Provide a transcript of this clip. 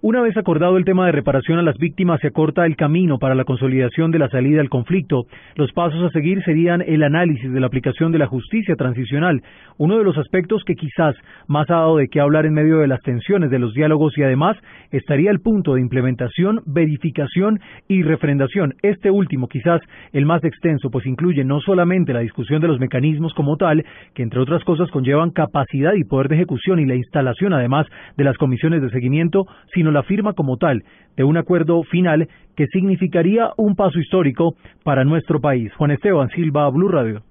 Una vez acordado el tema de reparación a las víctimas, se acorta el camino para la consolidación de la salida al conflicto. Los pasos a seguir serían el análisis de la aplicación de la justicia transicional, uno de los aspectos que quizás más ha dado de qué hablar en medio de las tensiones de los diálogos y además estaría el punto de implementación, verificación y refrendación. Este último quizás el más extenso, pues incluye no solamente la discusión de los mecanismos como tal, que entre otras cosas conllevan capacidad y poder de ejecución y la instalación además de las comisiones de seguimiento, sino la firma como tal de un acuerdo final que significaría un paso histórico para nuestro país. Juan Esteban Silva, Blue Radio.